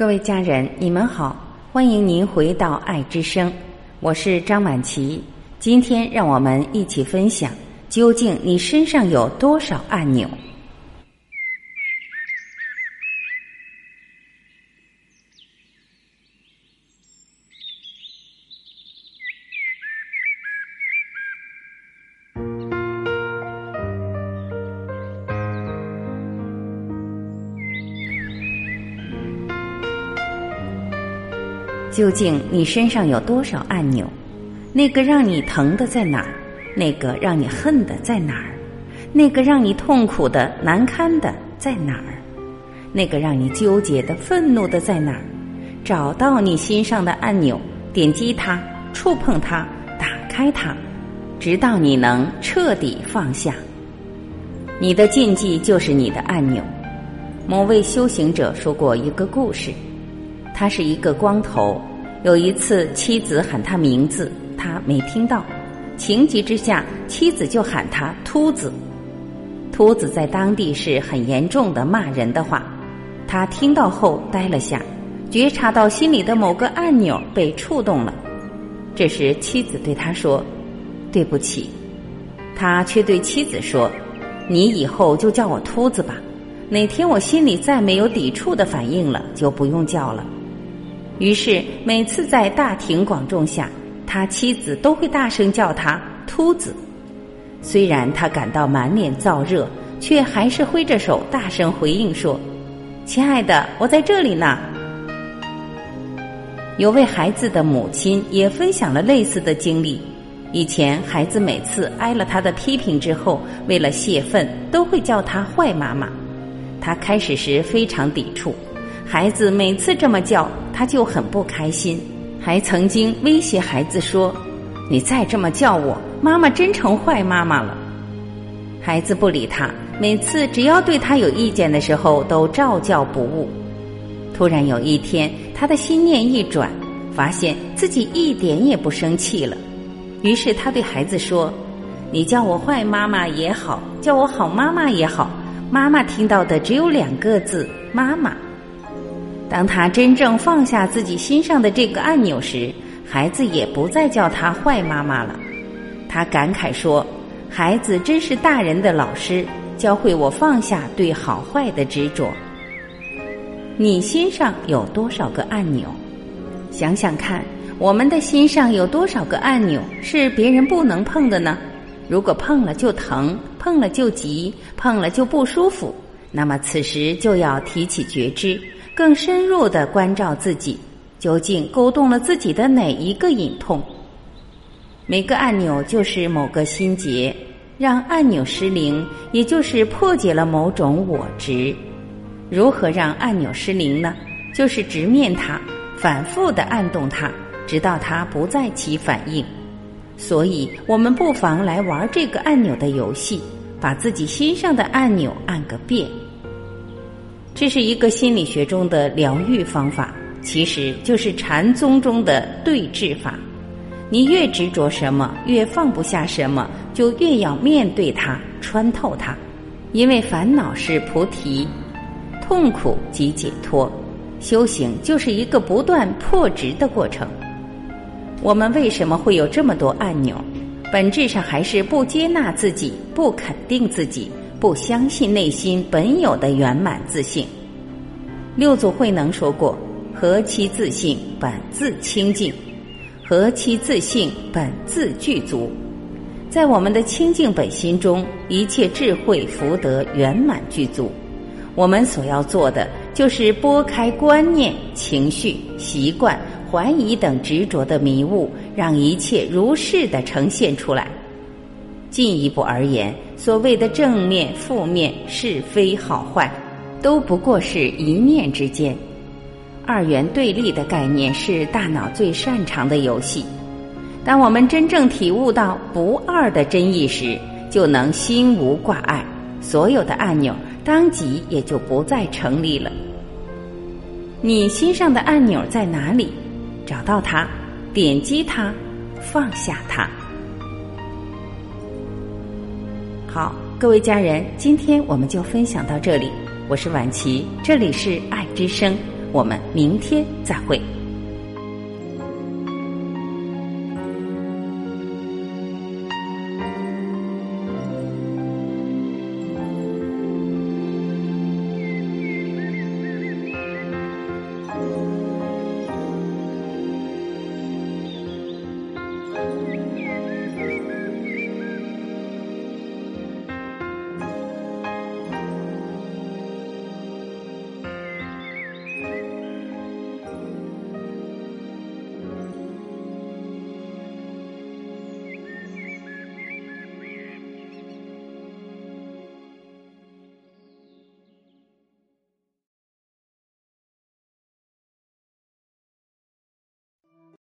各位家人，你们好，欢迎您回到爱之声，我是张晚琪。今天让我们一起分享，究竟你身上有多少按钮？究竟你身上有多少按钮？那个让你疼的在哪儿？那个让你恨的在哪儿？那个让你痛苦的、难堪的在哪儿？那个让你纠结的、愤怒的在哪儿？找到你心上的按钮，点击它，触碰它，打开它，直到你能彻底放下。你的禁忌就是你的按钮。某位修行者说过一个故事。他是一个光头，有一次妻子喊他名字，他没听到，情急之下，妻子就喊他“秃子”。秃子在当地是很严重的骂人的话，他听到后呆了下，觉察到心里的某个按钮被触动了。这时妻子对他说：“对不起。”他却对妻子说：“你以后就叫我秃子吧，哪天我心里再没有抵触的反应了，就不用叫了。”于是，每次在大庭广众下，他妻子都会大声叫他“秃子”。虽然他感到满脸燥热，却还是挥着手大声回应说：“亲爱的，我在这里呢。”有位孩子的母亲也分享了类似的经历。以前，孩子每次挨了他的批评之后，为了泄愤，都会叫他“坏妈妈”。他开始时非常抵触。孩子每次这么叫，他就很不开心，还曾经威胁孩子说：“你再这么叫我，妈妈真成坏妈妈了。”孩子不理他，每次只要对他有意见的时候，都照叫不误。突然有一天，他的心念一转，发现自己一点也不生气了。于是他对孩子说：“你叫我坏妈妈也好，叫我好妈妈也好，妈妈听到的只有两个字——妈妈。”当他真正放下自己心上的这个按钮时，孩子也不再叫他坏妈妈了。他感慨说：“孩子真是大人的老师，教会我放下对好坏的执着。”你心上有多少个按钮？想想看，我们的心上有多少个按钮是别人不能碰的呢？如果碰了就疼，碰了就急，碰了就不舒服，那么此时就要提起觉知。更深入的关照自己，究竟勾动了自己的哪一个隐痛？每个按钮就是某个心结，让按钮失灵，也就是破解了某种我执。如何让按钮失灵呢？就是直面它，反复的按动它，直到它不再起反应。所以，我们不妨来玩这个按钮的游戏，把自己心上的按钮按个遍。这是一个心理学中的疗愈方法，其实就是禅宗中的对治法。你越执着什么，越放不下什么，就越要面对它，穿透它。因为烦恼是菩提，痛苦即解脱。修行就是一个不断破执的过程。我们为什么会有这么多按钮？本质上还是不接纳自己，不肯定自己。不相信内心本有的圆满自信。六祖慧能说过：“何其自信，本自清净；何其自信，本自具足。”在我们的清净本心中，一切智慧福德圆满具足。我们所要做的，就是拨开观念、情绪、习惯、怀疑等执着的迷雾，让一切如是的呈现出来。进一步而言，所谓的正面、负面、是非、好坏，都不过是一念之间。二元对立的概念是大脑最擅长的游戏。当我们真正体悟到不二的真意时，就能心无挂碍，所有的按钮当即也就不再成立了。你心上的按钮在哪里？找到它，点击它，放下它。好，各位家人，今天我们就分享到这里。我是婉琪，这里是爱之声，我们明天再会。